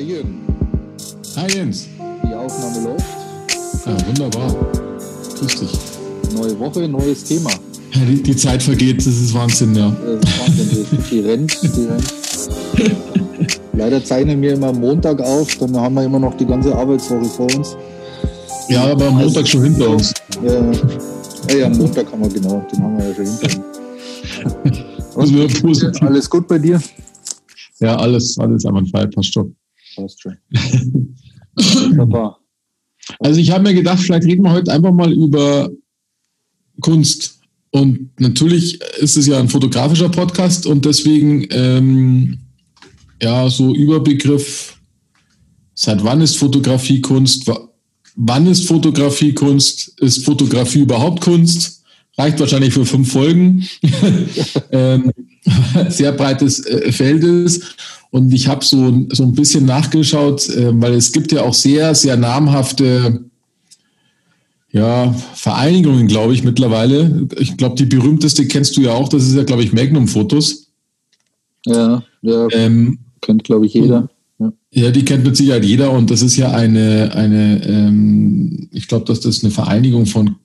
Hi Jürgen. Hi Jens. Die Aufnahme läuft. Ja, wunderbar. Grüß dich. Neue Woche, neues Thema. Ja, die, die, Zeit vergeht, das ist Wahnsinn, ja. Das ist Wahnsinn, die, rennt, die rennt. Leider zeichnen wir immer Montag auf, dann haben wir immer noch die ganze Arbeitswoche vor uns. Ja, aber am Montag schon hinter uns. Ja, ja, ja Montag haben wir genau, den haben wir ja schon hinter uns. Alles gut bei dir? Ja, alles, alles einwandfrei, passt schon. Passt schon. Wunderbar. Also ich habe mir gedacht, vielleicht reden wir heute einfach mal über Kunst. Und natürlich ist es ja ein fotografischer Podcast und deswegen ähm, ja so Überbegriff, seit wann ist Fotografie Kunst? Wann ist Fotografie Kunst? Ist Fotografie überhaupt Kunst? Reicht wahrscheinlich für fünf Folgen. ähm, sehr breites äh, Feld ist. Und ich habe so, so ein bisschen nachgeschaut, äh, weil es gibt ja auch sehr, sehr namhafte ja, Vereinigungen, glaube ich, mittlerweile. Ich glaube, die berühmteste kennst du ja auch, das ist ja, glaube ich, Magnum Fotos. Ja, ja ähm, kennt, glaube ich, jeder. Ja. ja. die kennt mit Sicherheit jeder und das ist ja eine, eine ähm, ich glaube, dass das eine Vereinigung von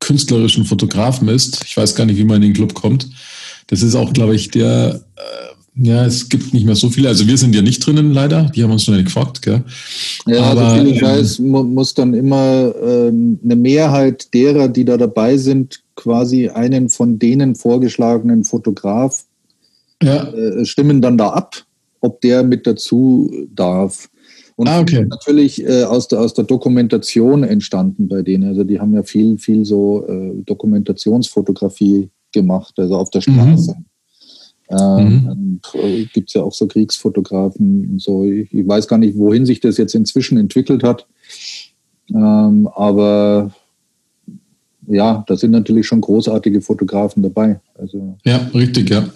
künstlerischen Fotografen ist. Ich weiß gar nicht, wie man in den Club kommt. Das ist auch, glaube ich, der, äh, ja, es gibt nicht mehr so viele. Also wir sind ja nicht drinnen, leider. Die haben uns nicht gefragt, gell? Ja, also Aber, also viel ich ähm, weiß, muss dann immer äh, eine Mehrheit derer, die da dabei sind, quasi einen von denen vorgeschlagenen Fotograf ja. äh, stimmen dann da ab, ob der mit dazu darf. Und ah, okay. natürlich äh, aus, der, aus der Dokumentation entstanden bei denen. Also die haben ja viel, viel so äh, Dokumentationsfotografie gemacht, also auf der mhm. Straße. Mhm. Ähm, mhm. Gibt es ja auch so Kriegsfotografen und so. Ich, ich, weiß gar nicht, wohin sich das jetzt inzwischen entwickelt hat. Ähm, aber ja, da sind natürlich schon großartige Fotografen dabei. Also ja, richtig, ja.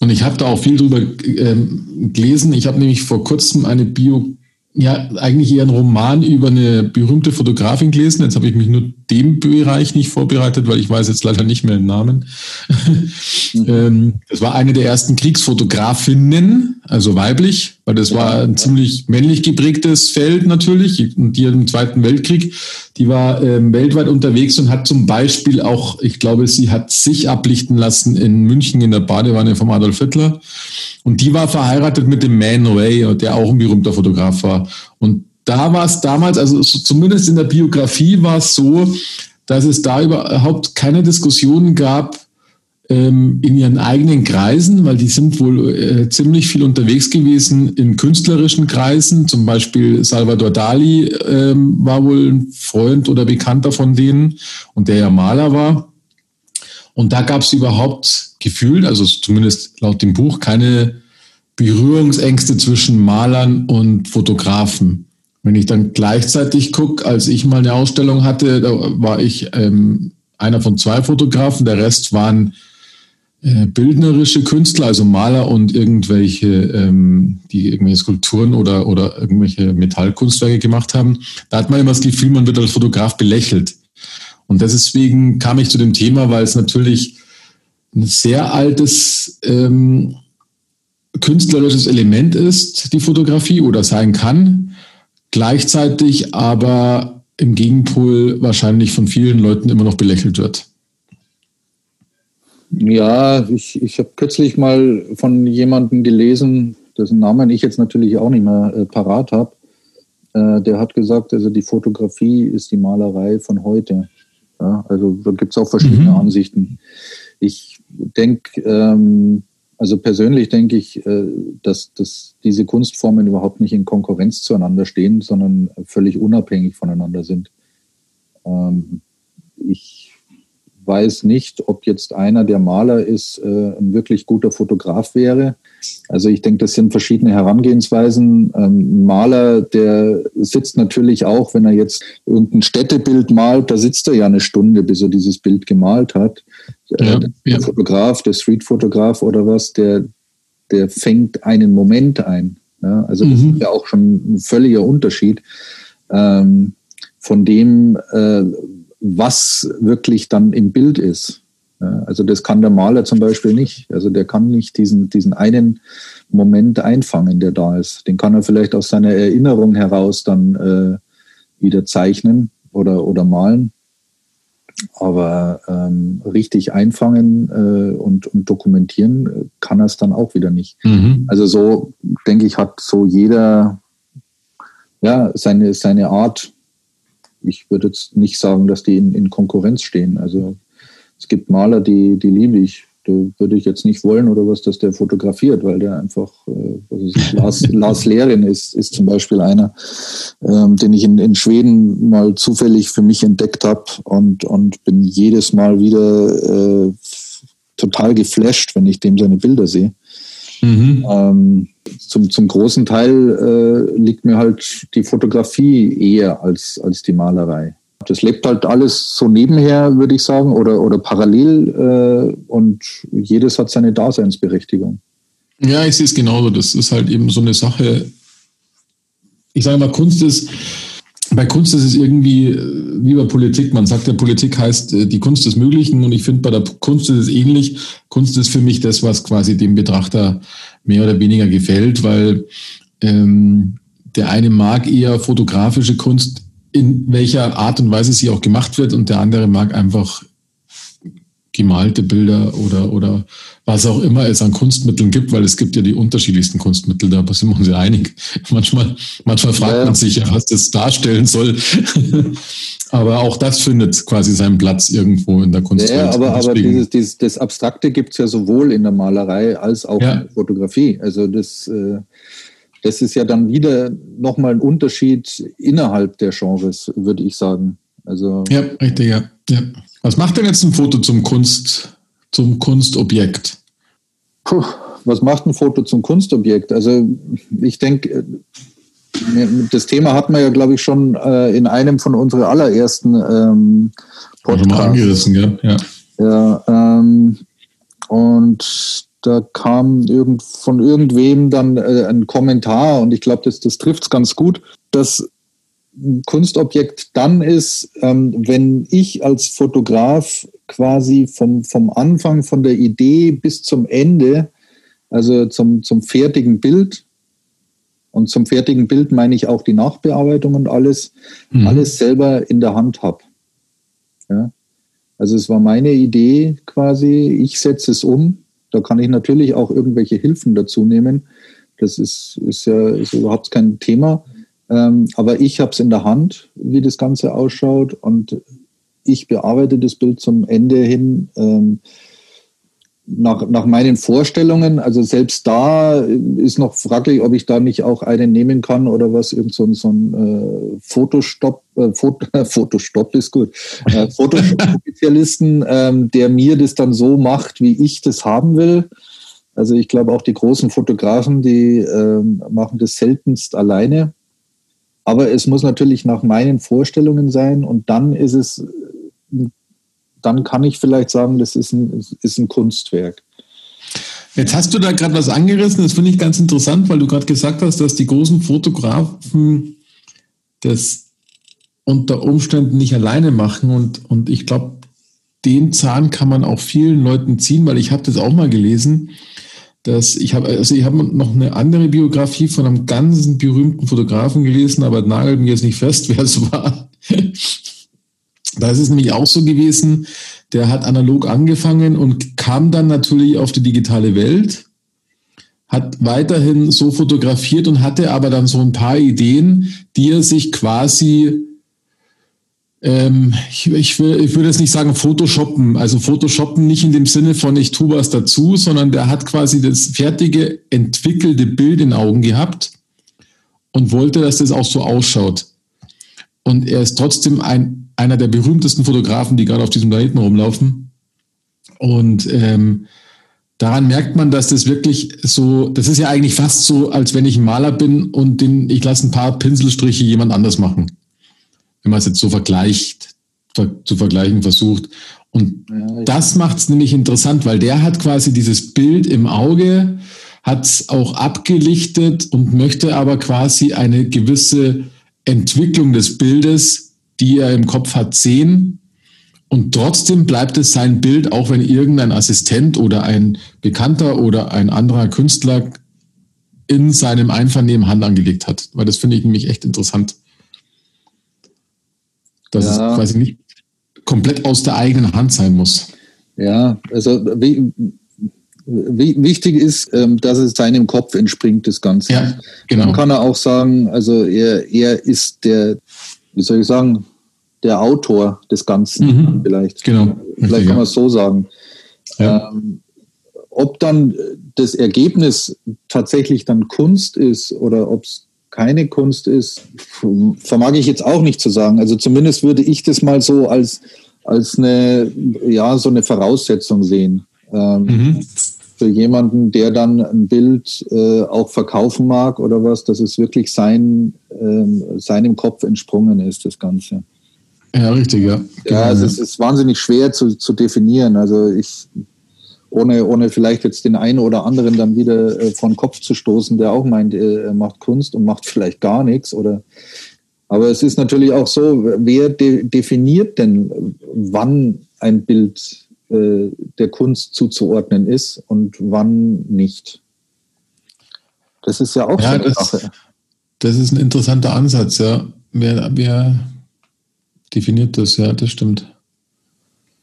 Und ich habe da auch viel drüber ähm, gelesen. Ich habe nämlich vor kurzem eine Bio ja, eigentlich eher ein Roman über eine berühmte Fotografin gelesen. Jetzt habe ich mich nur dem Bereich nicht vorbereitet, weil ich weiß jetzt leider nicht mehr den Namen. Mhm. das war eine der ersten Kriegsfotografinnen, also weiblich, weil das war ein ziemlich männlich geprägtes Feld natürlich. Und die im Zweiten Weltkrieg, die war ähm, weltweit unterwegs und hat zum Beispiel auch, ich glaube, sie hat sich ablichten lassen in München in der Badewanne vom Adolf Hitler. Und die war verheiratet mit dem Man Ray, der auch ein berühmter Fotograf war. Und da war es damals, also zumindest in der Biografie war es so, dass es da überhaupt keine Diskussionen gab in ihren eigenen Kreisen, weil die sind wohl äh, ziemlich viel unterwegs gewesen in künstlerischen Kreisen. Zum Beispiel Salvador Dali ähm, war wohl ein Freund oder Bekannter von denen und der ja Maler war. Und da gab es überhaupt gefühlt, also zumindest laut dem Buch, keine Berührungsängste zwischen Malern und Fotografen. Wenn ich dann gleichzeitig gucke, als ich mal eine Ausstellung hatte, da war ich ähm, einer von zwei Fotografen, der Rest waren äh, bildnerische Künstler, also Maler und irgendwelche, ähm, die irgendwelche Skulpturen oder, oder irgendwelche Metallkunstwerke gemacht haben. Da hat man immer das Gefühl, man wird als Fotograf belächelt. Und deswegen kam ich zu dem Thema, weil es natürlich ein sehr altes ähm, künstlerisches Element ist, die Fotografie oder sein kann, gleichzeitig aber im Gegenpol wahrscheinlich von vielen Leuten immer noch belächelt wird. Ja, ich, ich habe kürzlich mal von jemandem gelesen, dessen Namen ich jetzt natürlich auch nicht mehr äh, parat habe. Äh, der hat gesagt, also die Fotografie ist die Malerei von heute. Ja, also da gibt es auch verschiedene mhm. Ansichten. Ich denke, ähm, also persönlich denke ich, äh, dass, dass diese Kunstformen überhaupt nicht in Konkurrenz zueinander stehen, sondern völlig unabhängig voneinander sind. Ähm, ich weiß nicht, ob jetzt einer, der Maler ist, äh, ein wirklich guter Fotograf wäre. Also ich denke, das sind verschiedene Herangehensweisen. Ähm, ein Maler, der sitzt natürlich auch, wenn er jetzt irgendein Städtebild malt, da sitzt er ja eine Stunde, bis er dieses Bild gemalt hat. Äh, ja, der ja. Fotograf, der Streetfotograf oder was, der, der fängt einen Moment ein. Ja, also das mhm. ist ja auch schon ein völliger Unterschied ähm, von dem, äh, was wirklich dann im Bild ist. Also das kann der Maler zum Beispiel nicht. Also der kann nicht diesen, diesen einen Moment einfangen, der da ist. Den kann er vielleicht aus seiner Erinnerung heraus dann äh, wieder zeichnen oder, oder malen. Aber ähm, richtig einfangen äh, und, und dokumentieren kann er es dann auch wieder nicht. Mhm. Also so, denke ich, hat so jeder ja, seine, seine Art. Ich würde jetzt nicht sagen, dass die in, in Konkurrenz stehen. Also es gibt Maler, die, die liebe ich. Da würde ich jetzt nicht wollen oder was, dass der fotografiert, weil der einfach, äh, ist, Lars, Lars Lehrin ist, ist zum Beispiel einer, ähm, den ich in, in Schweden mal zufällig für mich entdeckt habe und, und bin jedes Mal wieder äh, total geflasht, wenn ich dem seine Bilder sehe. Mhm. Ähm, zum, zum großen Teil äh, liegt mir halt die Fotografie eher als, als die Malerei. Das lebt halt alles so nebenher, würde ich sagen, oder, oder parallel äh, und jedes hat seine Daseinsberechtigung. Ja, ich sehe es genauso. Das ist halt eben so eine Sache. Ich sage mal, Kunst ist, bei Kunst ist es irgendwie äh, wie bei Politik. Man sagt ja, Politik heißt äh, die Kunst des Möglichen und ich finde, bei der Kunst ist es ähnlich. Kunst ist für mich das, was quasi dem Betrachter mehr oder weniger gefällt, weil ähm, der eine mag eher fotografische Kunst, in welcher Art und Weise sie auch gemacht wird und der andere mag einfach gemalte Bilder oder, oder was auch immer es an Kunstmitteln gibt, weil es gibt ja die unterschiedlichsten Kunstmittel, da sind wir uns ja einig. Manchmal, manchmal fragt ja. man sich ja, was das darstellen soll. aber auch das findet quasi seinen Platz irgendwo in der Kunst. Ja, aber, aber dieses, dieses, das Abstrakte gibt es ja sowohl in der Malerei als auch ja. in der Fotografie. Also das, äh, das ist ja dann wieder nochmal ein Unterschied innerhalb der Genres, würde ich sagen. Also, ja, richtig, ja. ja. Was macht denn jetzt ein Foto zum Kunst, zum Kunstobjekt? Puh, was macht ein Foto zum Kunstobjekt? Also ich denke, äh, das Thema hatten wir ja, glaube ich, schon äh, in einem von unseren allerersten ähm, Podcasts. Mal angerissen, ja. Ja, ja ähm, und da kam irgend, von irgendwem dann äh, ein Kommentar und ich glaube, das, das trifft es ganz gut, dass Kunstobjekt dann ist, ähm, wenn ich als Fotograf quasi vom, vom Anfang, von der Idee bis zum Ende, also zum, zum fertigen Bild, und zum fertigen Bild meine ich auch die Nachbearbeitung und alles, mhm. alles selber in der Hand habe. Ja? Also es war meine Idee quasi, ich setze es um. Da kann ich natürlich auch irgendwelche Hilfen dazu nehmen. Das ist, ist ja ist überhaupt kein Thema. Ähm, aber ich habe es in der Hand, wie das Ganze ausschaut und ich bearbeite das Bild zum Ende hin ähm, nach, nach meinen Vorstellungen. Also selbst da ist noch fraglich, ob ich da nicht auch einen nehmen kann oder was, irgend so, so ein äh, Fotostopp, äh, Foto, Fotostopp ist gut, äh, Photoshop-Spezialisten, ähm, der mir das dann so macht, wie ich das haben will. Also ich glaube auch die großen Fotografen, die ähm, machen das seltenst alleine. Aber es muss natürlich nach meinen Vorstellungen sein und dann ist es, dann kann ich vielleicht sagen, das ist ein, ist ein Kunstwerk. Jetzt hast du da gerade was angerissen, das finde ich ganz interessant, weil du gerade gesagt hast, dass die großen Fotografen das unter Umständen nicht alleine machen und, und ich glaube, den Zahn kann man auch vielen Leuten ziehen, weil ich habe das auch mal gelesen dass ich habe also ich habe noch eine andere Biografie von einem ganzen berühmten Fotografen gelesen, aber nagelt mir jetzt nicht fest, wer es war. da ist es nämlich auch so gewesen, der hat analog angefangen und kam dann natürlich auf die digitale Welt, hat weiterhin so fotografiert und hatte aber dann so ein paar Ideen, die er sich quasi ähm, ich, ich, will, ich würde jetzt nicht sagen Photoshoppen, also Photoshoppen nicht in dem Sinne von ich tue was dazu, sondern der hat quasi das fertige, entwickelte Bild in Augen gehabt und wollte, dass das auch so ausschaut. Und er ist trotzdem ein, einer der berühmtesten Fotografen, die gerade auf diesem Planeten rumlaufen. Und ähm, daran merkt man, dass das wirklich so, das ist ja eigentlich fast so, als wenn ich ein Maler bin und den, ich lasse ein paar Pinselstriche jemand anders machen wenn man es jetzt so vergleicht, zu vergleichen versucht. Und ja, das macht es nämlich interessant, weil der hat quasi dieses Bild im Auge, hat es auch abgelichtet und möchte aber quasi eine gewisse Entwicklung des Bildes, die er im Kopf hat, sehen. Und trotzdem bleibt es sein Bild, auch wenn irgendein Assistent oder ein Bekannter oder ein anderer Künstler in seinem Einvernehmen Hand angelegt hat. Weil das finde ich nämlich echt interessant. Dass ja. es quasi nicht komplett aus der eigenen Hand sein muss. Ja, also wie, wichtig ist, ähm, dass es seinem Kopf entspringt, das Ganze. Ja, genau. Dann kann er auch sagen, also er, er ist der, wie soll ich sagen, der Autor des Ganzen mhm. vielleicht. Genau. Vielleicht Richtig, kann man es so sagen. Ja. Ähm, ob dann das Ergebnis tatsächlich dann Kunst ist oder ob es keine Kunst ist, vermag ich jetzt auch nicht zu sagen. Also zumindest würde ich das mal so als, als eine, ja, so eine Voraussetzung sehen. Ähm, mhm. Für jemanden, der dann ein Bild äh, auch verkaufen mag oder was, dass es wirklich sein, äh, seinem Kopf entsprungen ist, das Ganze. Ja, richtig, ja. Genau, ja, also es ist wahnsinnig schwer zu, zu definieren. Also ich, ohne, ohne vielleicht jetzt den einen oder anderen dann wieder äh, vor den Kopf zu stoßen, der auch meint, äh, er macht Kunst und macht vielleicht gar nichts oder aber es ist natürlich auch so, wer de definiert denn, wann ein Bild äh, der Kunst zuzuordnen ist und wann nicht? Das ist ja auch ja, eine das, Sache. Das ist ein interessanter Ansatz, ja. Wer, wer definiert das, ja, das stimmt.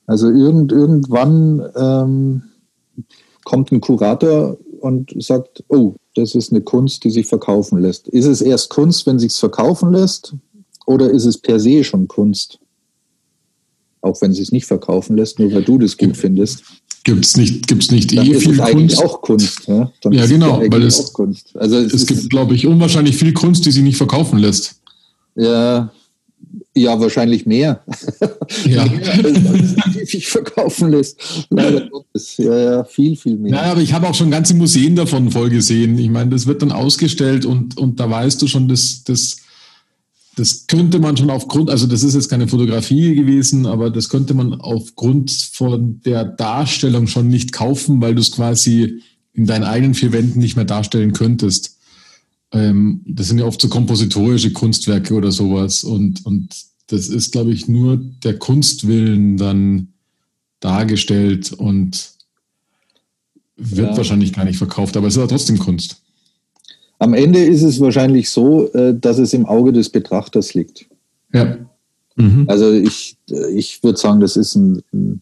Also irgend, irgendwann ähm, kommt ein Kurator und sagt, oh, das ist eine Kunst, die sich verkaufen lässt. Ist es erst Kunst, wenn sich es verkaufen lässt, oder ist es per se schon Kunst? Auch wenn es sich nicht verkaufen lässt, nur weil du das gut findest. Gibt es nicht, gibt's nicht Dann eh ist viel es eigentlich Kunst? auch Kunst. Ja, ja genau, weil es, also es, es gibt, glaube ich, unwahrscheinlich viel Kunst, die sich nicht verkaufen lässt. Ja, ja, wahrscheinlich mehr. Ja. die sich verkaufen lässt. Leider Gottes. Ja, ja, viel, viel mehr. Naja, aber ich habe auch schon ganze Museen davon voll gesehen. Ich meine, das wird dann ausgestellt und, und da weißt du schon, dass das, das könnte man schon aufgrund, also das ist jetzt keine Fotografie gewesen, aber das könnte man aufgrund von der Darstellung schon nicht kaufen, weil du es quasi in deinen eigenen vier Wänden nicht mehr darstellen könntest. Ähm, das sind ja oft so kompositorische Kunstwerke oder sowas. Und, und das ist, glaube ich, nur der Kunstwillen dann dargestellt und wird ja. wahrscheinlich gar nicht verkauft, aber es ist ja trotzdem Kunst. Am Ende ist es wahrscheinlich so, äh, dass es im Auge des Betrachters liegt. Ja. Mhm. Also ich, äh, ich würde sagen, das ist ein, ein ein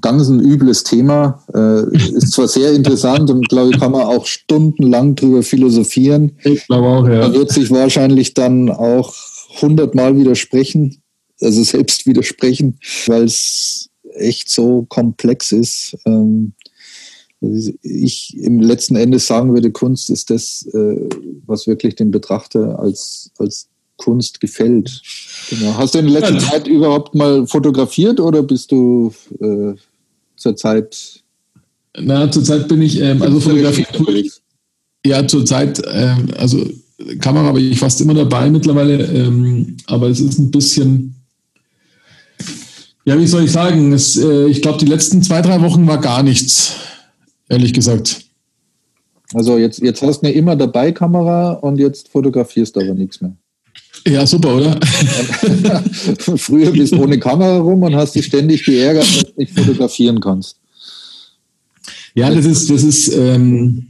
ganz ein übles Thema. Äh, ist zwar sehr interessant und glaube ich, kann man auch stundenlang drüber philosophieren. Ich glaube auch, ja. Man wird sich wahrscheinlich dann auch hundertmal widersprechen, also selbst widersprechen, weil es echt so komplex ist. Ähm, ich im letzten Endes sagen würde, Kunst ist das, äh, was wirklich den Betrachter als, als Kunst gefällt. Genau. Hast du in letzter ja, Zeit überhaupt mal fotografiert oder bist du äh, zurzeit? Na, zurzeit bin ich, ähm, also fotografiert Ja, zurzeit, ähm, also Kamera habe ich fast immer dabei mittlerweile, ähm, aber es ist ein bisschen, ja, wie soll ich sagen, es, äh, ich glaube, die letzten zwei, drei Wochen war gar nichts, ehrlich gesagt. Also jetzt, jetzt hast du eine immer dabei Kamera und jetzt fotografierst du aber nichts mehr. Ja, super, oder? Früher bist du ohne Kamera rum und hast dich ständig geärgert, dass du nicht fotografieren kannst. Ja, das ist, das ist ähm,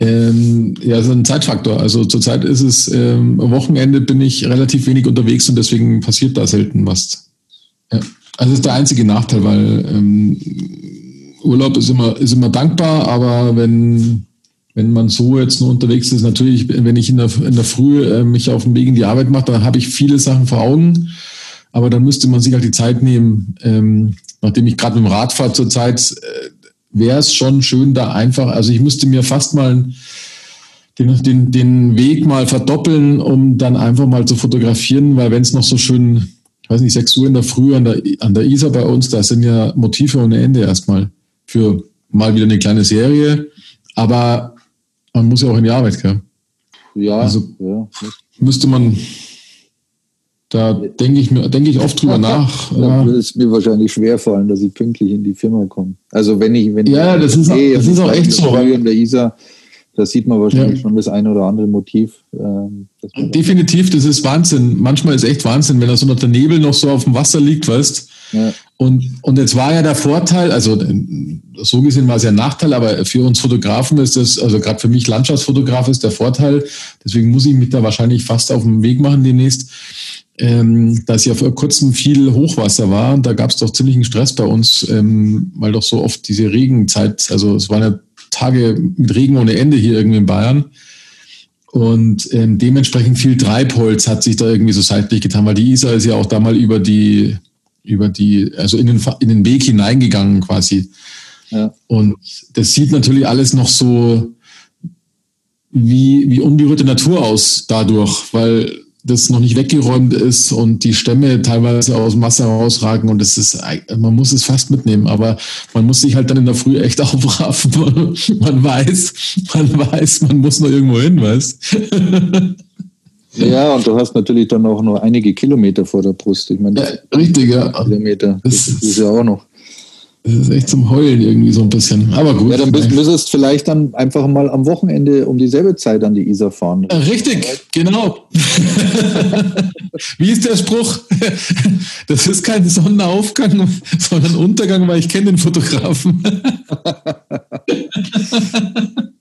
ähm, ja so ein Zeitfaktor. Also zurzeit ist es ähm, am Wochenende bin ich relativ wenig unterwegs und deswegen passiert da selten was. Ja. Also das ist der einzige Nachteil, weil ähm, Urlaub ist immer, ist immer dankbar, aber wenn wenn man so jetzt nur unterwegs ist, natürlich, wenn ich in der, in der Früh äh, mich auf den Weg in die Arbeit mache, dann habe ich viele Sachen vor Augen. Aber dann müsste man sich halt die Zeit nehmen, ähm, nachdem ich gerade mit dem Rad fahre zurzeit, äh, wäre es schon schön da einfach, also ich müsste mir fast mal den, den, den Weg mal verdoppeln, um dann einfach mal zu fotografieren, weil wenn es noch so schön, ich weiß nicht, 6 Uhr in der Früh an der, an der Isar bei uns, da sind ja Motive ohne Ende erstmal für mal wieder eine kleine Serie. Aber man muss ja auch in die Arbeit, gell? Ja. Also ja. müsste man, da denke ich mir, denke ich oft drüber nach. Da würde es mir wahrscheinlich schwer fallen, dass ich pünktlich in die Firma komme. Also wenn ich, wenn ja, ich das ist, auch, das ist auch echt so. In der ISA, da sieht man wahrscheinlich ja. schon das eine oder andere Motiv. Ähm, Definitiv, das ist Wahnsinn. Manchmal ist echt Wahnsinn, wenn da so noch der Nebel noch so auf dem Wasser liegt, weißt Und, und jetzt war ja der Vorteil, also so gesehen war es ja ein Nachteil, aber für uns Fotografen ist das, also gerade für mich Landschaftsfotograf ist der Vorteil, deswegen muss ich mich da wahrscheinlich fast auf den Weg machen demnächst, ähm, dass ja vor kurzem viel Hochwasser war. Da gab es doch ziemlichen Stress bei uns, ähm, weil doch so oft diese Regenzeit, also es waren ja Tage mit Regen ohne Ende hier irgendwie in Bayern. Und ähm, dementsprechend viel Treibholz hat sich da irgendwie so seitlich getan, weil die Isar ist ja auch da mal über die, über die, also in den, in den Weg hineingegangen quasi. Ja. Und das sieht natürlich alles noch so wie, wie unberührte Natur aus dadurch, weil das noch nicht weggeräumt ist und die Stämme teilweise aus dem Wasser rausragen und das ist, man muss es fast mitnehmen, aber man muss sich halt dann in der Früh echt aufraffen. Man weiß, man weiß, man muss noch irgendwo hin, weißt Ja, und du hast natürlich dann auch noch einige Kilometer vor der Brust. Ich meine, ja, richtig, ja. Kilometer, das, das ist ja auch noch. Das ist echt zum Heulen irgendwie so ein bisschen. Aber gut. Ja, dann bist, müsstest vielleicht dann einfach mal am Wochenende um dieselbe Zeit an die Isar fahren. Richtig, genau. Wie ist der Spruch? Das ist kein Sonnenaufgang, sondern Untergang, weil ich kenne den Fotografen.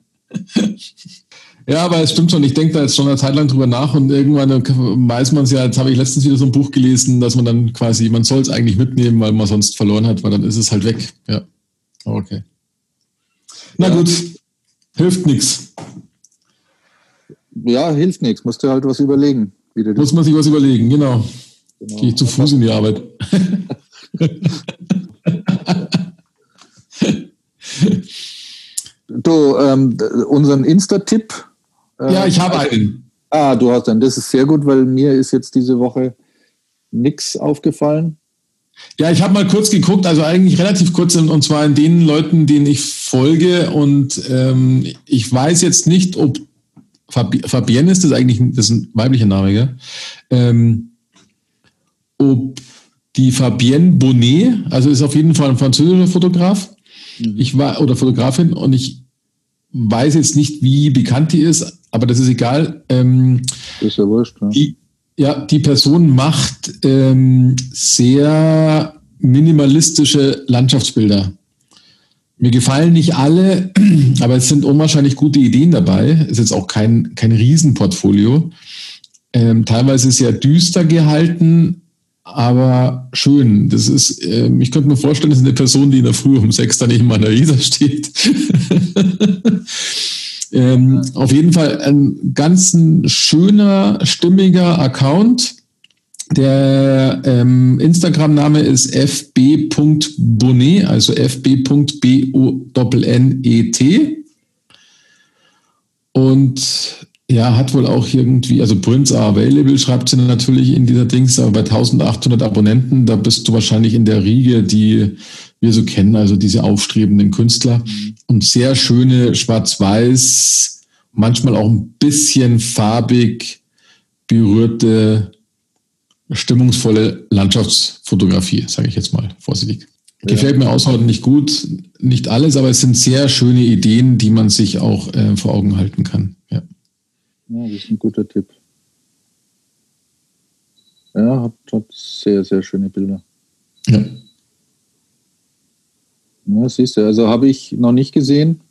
Ja, aber es stimmt schon. Ich denke da jetzt schon eine Zeit lang drüber nach und irgendwann weiß man es ja, jetzt habe ich letztens wieder so ein Buch gelesen, dass man dann quasi, man soll es eigentlich mitnehmen, weil man sonst verloren hat, weil dann ist es halt weg. Ja. Okay. Na ja. gut. Hilft nichts. Ja, hilft nichts. Musst du halt was überlegen. Muss man sich was überlegen, genau. genau. Gehe ich zu Fuß in die Arbeit. du, ähm, unseren Insta-Tipp ja, ich habe einen. Ah, du hast einen. Das ist sehr gut, weil mir ist jetzt diese Woche nichts aufgefallen. Ja, ich habe mal kurz geguckt, also eigentlich relativ kurz, und zwar in den Leuten, denen ich folge. Und ähm, ich weiß jetzt nicht, ob Fabienne ist das eigentlich, das ist ein weiblicher Name, gell? Ähm, ob die Fabienne Bonnet, also ist auf jeden Fall ein französischer Fotograf. Mhm. Ich war, oder Fotografin, und ich weiß jetzt nicht, wie bekannt die ist, aber das ist egal. Ähm, ist ja wurscht. Ja. Die, ja, die Person macht ähm, sehr minimalistische Landschaftsbilder. Mir gefallen nicht alle, aber es sind unwahrscheinlich gute Ideen dabei. Es ist jetzt auch kein, kein Riesenportfolio. Ähm, teilweise sehr düster gehalten, aber schön. Das ist, ähm, ich könnte mir vorstellen, das ist eine Person, die in der Früh um sechs dann neben meiner Isa steht. Ähm, auf jeden Fall ein ganz schöner, stimmiger Account. Der ähm, Instagram-Name ist fb.bonnet, also fb.b-o-n-n-e-t. Und ja, hat wohl auch irgendwie, also Prince are available, schreibt sie natürlich in dieser Dings, aber bei 1800 Abonnenten, da bist du wahrscheinlich in der Riege, die wir so kennen, also diese aufstrebenden Künstler. Mhm. Und sehr schöne Schwarz-Weiß, manchmal auch ein bisschen farbig berührte, stimmungsvolle Landschaftsfotografie, sage ich jetzt mal vorsichtig. Ja. Gefällt mir außerordentlich gut. Nicht alles, aber es sind sehr schöne Ideen, die man sich auch äh, vor Augen halten kann. Ja. Ja, das ist ein guter Tipp. Ja, hat, hat sehr, sehr schöne Bilder. Ja. Ja, siehst du, also habe ich noch nicht gesehen.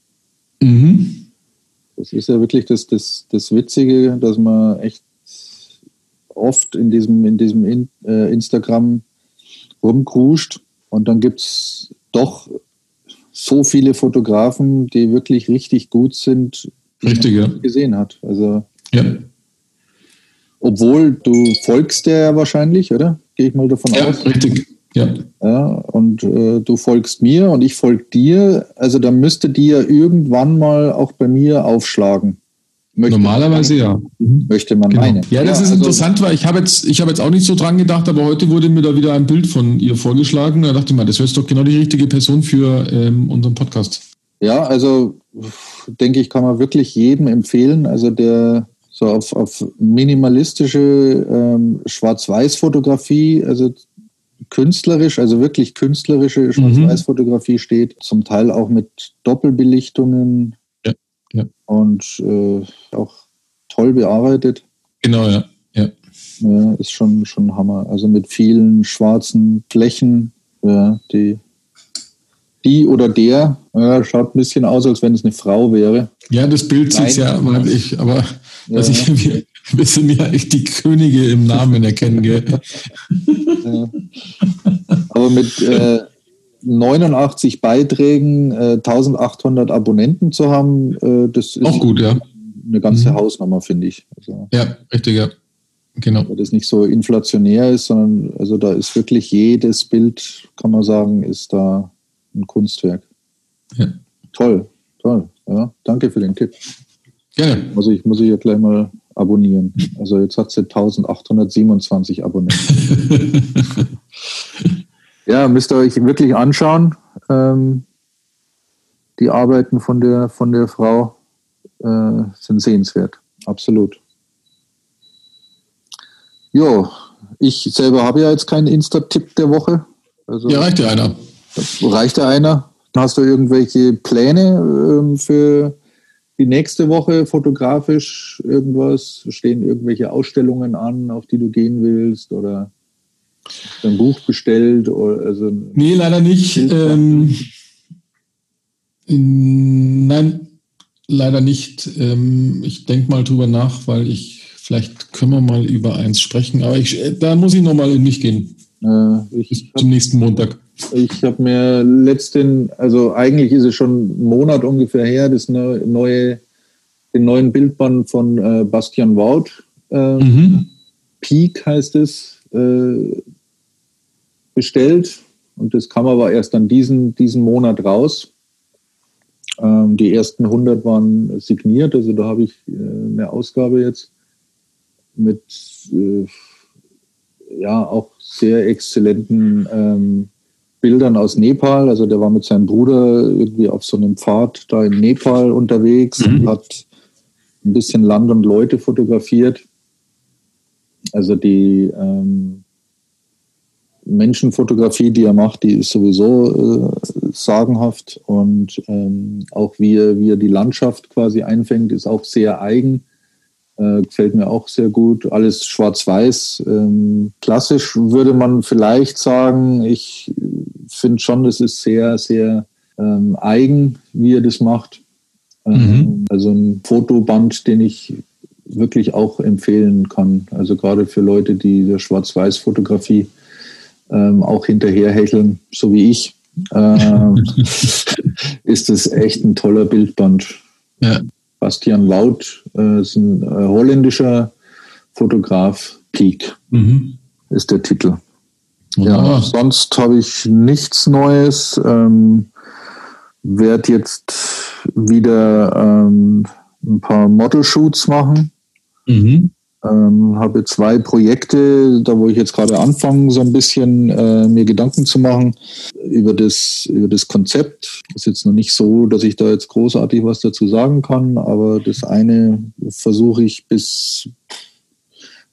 Mhm. Das ist ja wirklich das, das, das Witzige, dass man echt oft in diesem, in diesem in, äh, Instagram rumkruscht und dann gibt es doch so viele Fotografen, die wirklich richtig gut sind, richtig, man ja. gesehen hat. Also ja. obwohl du folgst der ja wahrscheinlich, oder? Gehe ich mal davon ja, aus. Richtig. Ja. ja und äh, du folgst mir und ich folge dir. Also da müsste die ja irgendwann mal auch bei mir aufschlagen. Möchte Normalerweise ja. Mhm. Möchte man genau. meinen. Ja, das ja, ist also, interessant, weil ich habe jetzt, ich habe jetzt auch nicht so dran gedacht, aber heute wurde mir da wieder ein Bild von ihr vorgeschlagen. Da dachte ich mal, das wäre doch genau die richtige Person für ähm, unseren Podcast. Ja, also denke ich, kann man wirklich jedem empfehlen. Also der so auf, auf minimalistische ähm, Schwarz-Weiß-Fotografie, also künstlerisch, also wirklich künstlerische mhm. Schwarz-Weiß-Fotografie steht, zum Teil auch mit Doppelbelichtungen ja, ja. und äh, auch toll bearbeitet. Genau, ja. ja. Ja, ist schon, schon Hammer. Also mit vielen schwarzen Flächen, ja, die, die oder der, ja, schaut ein bisschen aus, als wenn es eine Frau wäre. Ja, das Bild sieht ja, weil ich, aber ja. dass ich, wir, wir sind ja echt die Könige im Namen erkennen, gell? Ja. Aber mit äh, 89 Beiträgen, äh, 1800 Abonnenten zu haben, äh, das ist auch gut, ja. eine ganze mhm. Hausnummer, finde ich. Also, ja, richtig, ja. Genau. Weil das nicht so inflationär ist, sondern also da ist wirklich jedes Bild, kann man sagen, ist da ein Kunstwerk. Ja. Toll, toll. Ja, danke für den Tipp. Gerne. Muss ich, muss ich ja gleich mal abonnieren. Also jetzt hat sie 1827 Abonnenten. ja, müsst ihr euch wirklich anschauen. Ähm, die Arbeiten von der, von der Frau äh, sind sehenswert. Absolut. Jo, ich selber habe ja jetzt keinen Insta-Tipp der Woche. Also, ja, reicht ja einer. Reicht ja einer. Hast du irgendwelche Pläne ähm, für die nächste Woche fotografisch irgendwas? Stehen irgendwelche Ausstellungen an, auf die du gehen willst? Oder ein Buch bestellt? Oder also nee, leider nicht. Ähm, nein, leider nicht. Ähm, ich denke mal drüber nach, weil ich, vielleicht können wir mal über eins sprechen, aber ich, da muss ich nochmal in mich gehen. Äh, ich Bis zum nächsten Montag. Ich habe mir letzten, also eigentlich ist es schon einen Monat ungefähr her, das neue, den neuen Bildband von äh, Bastian Wout, äh, mhm. Peak heißt es, äh, bestellt. Und das kam aber erst dann diesen, diesen Monat raus. Ähm, die ersten 100 waren signiert, also da habe ich äh, eine Ausgabe jetzt mit äh, ja auch sehr exzellenten ähm, Bildern aus Nepal. Also der war mit seinem Bruder irgendwie auf so einem Pfad da in Nepal unterwegs mhm. und hat ein bisschen Land und Leute fotografiert. Also die ähm, Menschenfotografie, die er macht, die ist sowieso äh, sagenhaft und ähm, auch wie er, wie er die Landschaft quasi einfängt, ist auch sehr eigen. Äh, gefällt mir auch sehr gut. Alles schwarz-weiß. Ähm, klassisch würde man vielleicht sagen, ich finde schon, das ist sehr, sehr ähm, eigen, wie er das macht. Ähm, mhm. Also ein Fotoband, den ich wirklich auch empfehlen kann. Also gerade für Leute, die der Schwarz-Weiß-Fotografie ähm, auch hinterherhecheln, so wie ich, äh, ist das echt ein toller Bildband. Ja. Bastian Wout äh, ist ein äh, holländischer Fotograf. Peak mhm. ist der Titel. Ja, sonst habe ich nichts Neues. Ähm, werde jetzt wieder ähm, ein paar Model-Shoots machen. Mhm. Ähm, habe zwei Projekte, da wo ich jetzt gerade anfange, so ein bisschen äh, mir Gedanken zu machen über das, über das Konzept. Ist jetzt noch nicht so, dass ich da jetzt großartig was dazu sagen kann, aber das eine versuche ich bis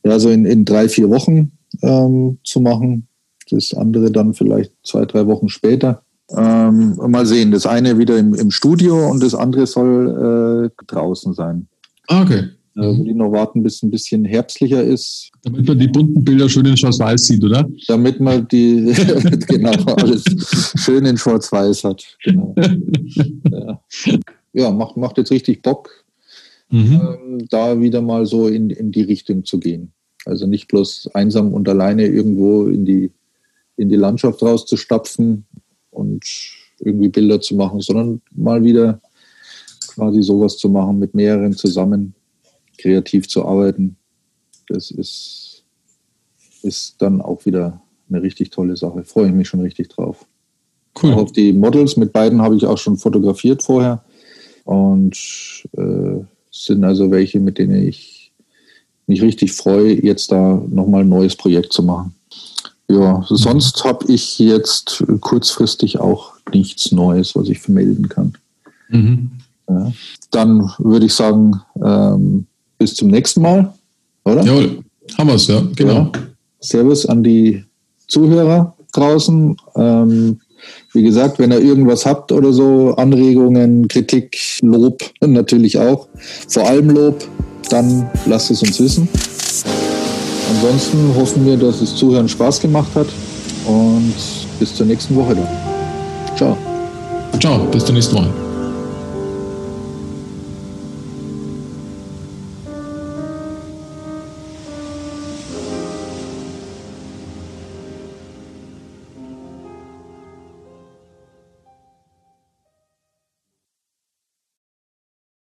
ja, so in, in drei, vier Wochen ähm, zu machen. Das andere dann vielleicht zwei, drei Wochen später. Ähm, mal sehen, das eine wieder im, im Studio und das andere soll äh, draußen sein. Ah, okay. Äh, mhm. die noch warten, bis es ein bisschen herbstlicher ist. Damit man die bunten Bilder schön in Schwarz-Weiß sieht, oder? Damit man die, genau, alles schön in Schwarz-Weiß hat. Genau. ja. ja, macht, macht jetzt richtig Bock, mhm. ähm, da wieder mal so in, in die Richtung zu gehen. Also nicht bloß einsam und alleine irgendwo in die, in die Landschaft rauszustapfen und irgendwie Bilder zu machen, sondern mal wieder quasi sowas zu machen mit mehreren zusammen kreativ zu arbeiten, das ist, ist dann auch wieder eine richtig tolle Sache. Freue ich mich schon richtig drauf. Cool. Auch auf die Models, mit beiden habe ich auch schon fotografiert vorher und äh, sind also welche, mit denen ich mich richtig freue, jetzt da nochmal ein neues Projekt zu machen. Ja, sonst habe ich jetzt kurzfristig auch nichts Neues, was ich vermelden kann. Mhm. Ja, dann würde ich sagen, ähm, bis zum nächsten Mal, oder? Jawohl, haben wir es, ja, genau. Ja. Servus an die Zuhörer draußen. Ähm, wie gesagt, wenn ihr irgendwas habt oder so, Anregungen, Kritik, Lob natürlich auch, vor allem Lob, dann lasst es uns wissen. ansonsten hoffen wir, dass das Zuhören Spaß gemacht hat und bis zur nächsten Woche dann. Ciao. Ciao, bis zur nächsten Woche.